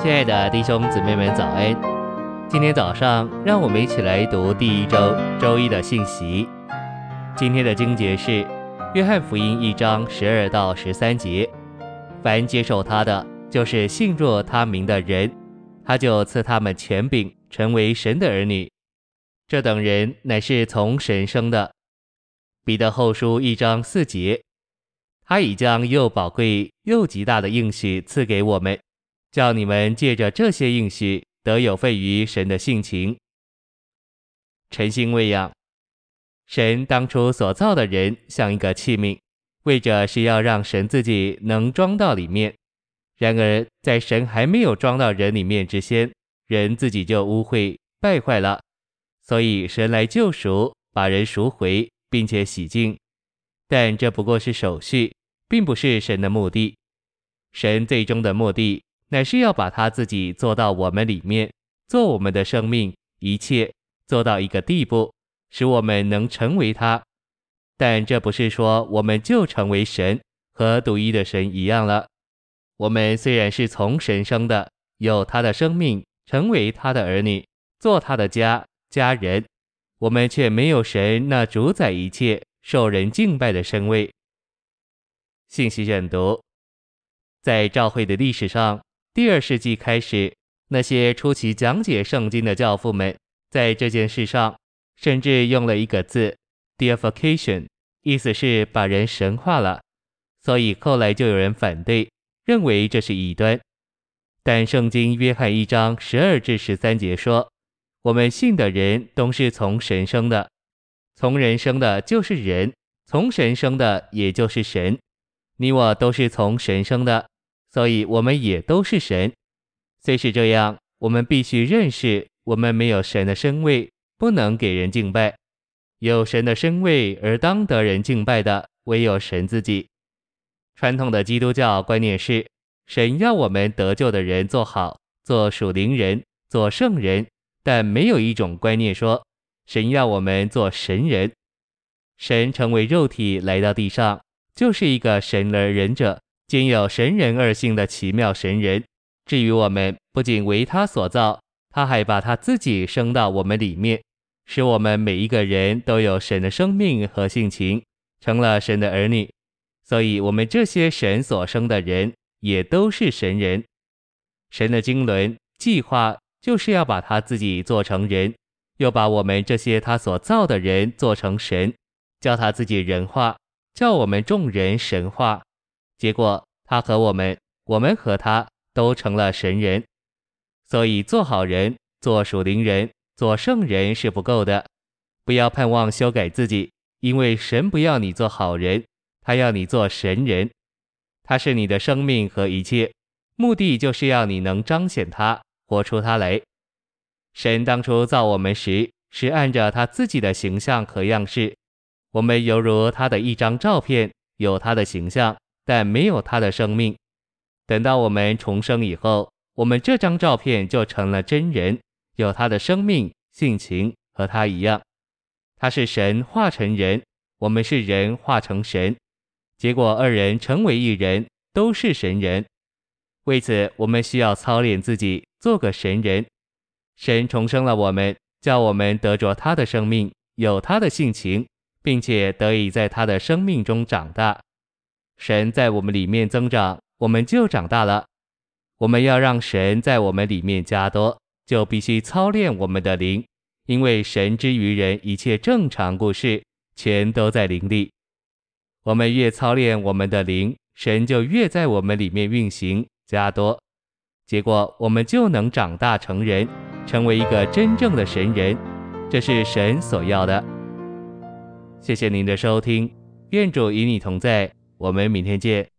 亲爱的弟兄姊妹们，早安！今天早上，让我们一起来读第一周周一的信息。今天的经节是《约翰福音》一章十二到十三节：凡接受他的，就是信若他名的人，他就赐他们权柄，成为神的儿女。这等人乃是从神生的。彼得后书一章四节：他已将又宝贵又极大的应许赐给我们。叫你们借着这些应许得有份于神的性情。晨星喂养，神当初所造的人像一个器皿，为着是要让神自己能装到里面。然而在神还没有装到人里面之先，人自己就污秽败坏了。所以神来救赎，把人赎回，并且洗净。但这不过是手续，并不是神的目的。神最终的目的。乃是要把他自己做到我们里面，做我们的生命，一切做到一个地步，使我们能成为他。但这不是说我们就成为神和独一的神一样了。我们虽然是从神生的，有他的生命，成为他的儿女，做他的家家人，我们却没有神那主宰一切、受人敬拜的身位。信息选读，在教会的历史上。第二世纪开始，那些初期讲解圣经的教父们，在这件事上，甚至用了一个字 “deification”，意思是把人神化了。所以后来就有人反对，认为这是异端。但圣经约翰一章十二至十三节说：“我们信的人都是从神生的，从人生的就是人，从神生的也就是神。你我都是从神生的。”所以，我们也都是神。虽是这样，我们必须认识，我们没有神的身位，不能给人敬拜。有神的身位而当得人敬拜的，唯有神自己。传统的基督教观念是，神要我们得救的人做好，做属灵人，做圣人。但没有一种观念说，神要我们做神人。神成为肉体来到地上，就是一个神而人者。兼有神人二性的奇妙神人。至于我们，不仅为他所造，他还把他自己生到我们里面，使我们每一个人都有神的生命和性情，成了神的儿女。所以，我们这些神所生的人，也都是神人。神的经纶计划就是要把他自己做成人，又把我们这些他所造的人做成神，叫他自己人化，叫我们众人神化。结果，他和我们，我们和他都成了神人。所以，做好人、做属灵人、做圣人是不够的。不要盼望修改自己，因为神不要你做好人，他要你做神人。他是你的生命和一切，目的就是要你能彰显他，活出他来。神当初造我们时，是按着他自己的形象和样式，我们犹如他的一张照片，有他的形象。但没有他的生命。等到我们重生以后，我们这张照片就成了真人，有他的生命、性情和他一样。他是神化成人，我们是人化成神。结果二人成为一人，都是神人。为此，我们需要操练自己，做个神人。神重生了我们，叫我们得着他的生命，有他的性情，并且得以在他的生命中长大。神在我们里面增长，我们就长大了。我们要让神在我们里面加多，就必须操练我们的灵，因为神之于人一切正常故事，全都在灵里。我们越操练我们的灵，神就越在我们里面运行加多，结果我们就能长大成人，成为一个真正的神人。这是神所要的。谢谢您的收听，愿主与你同在。我们明天见。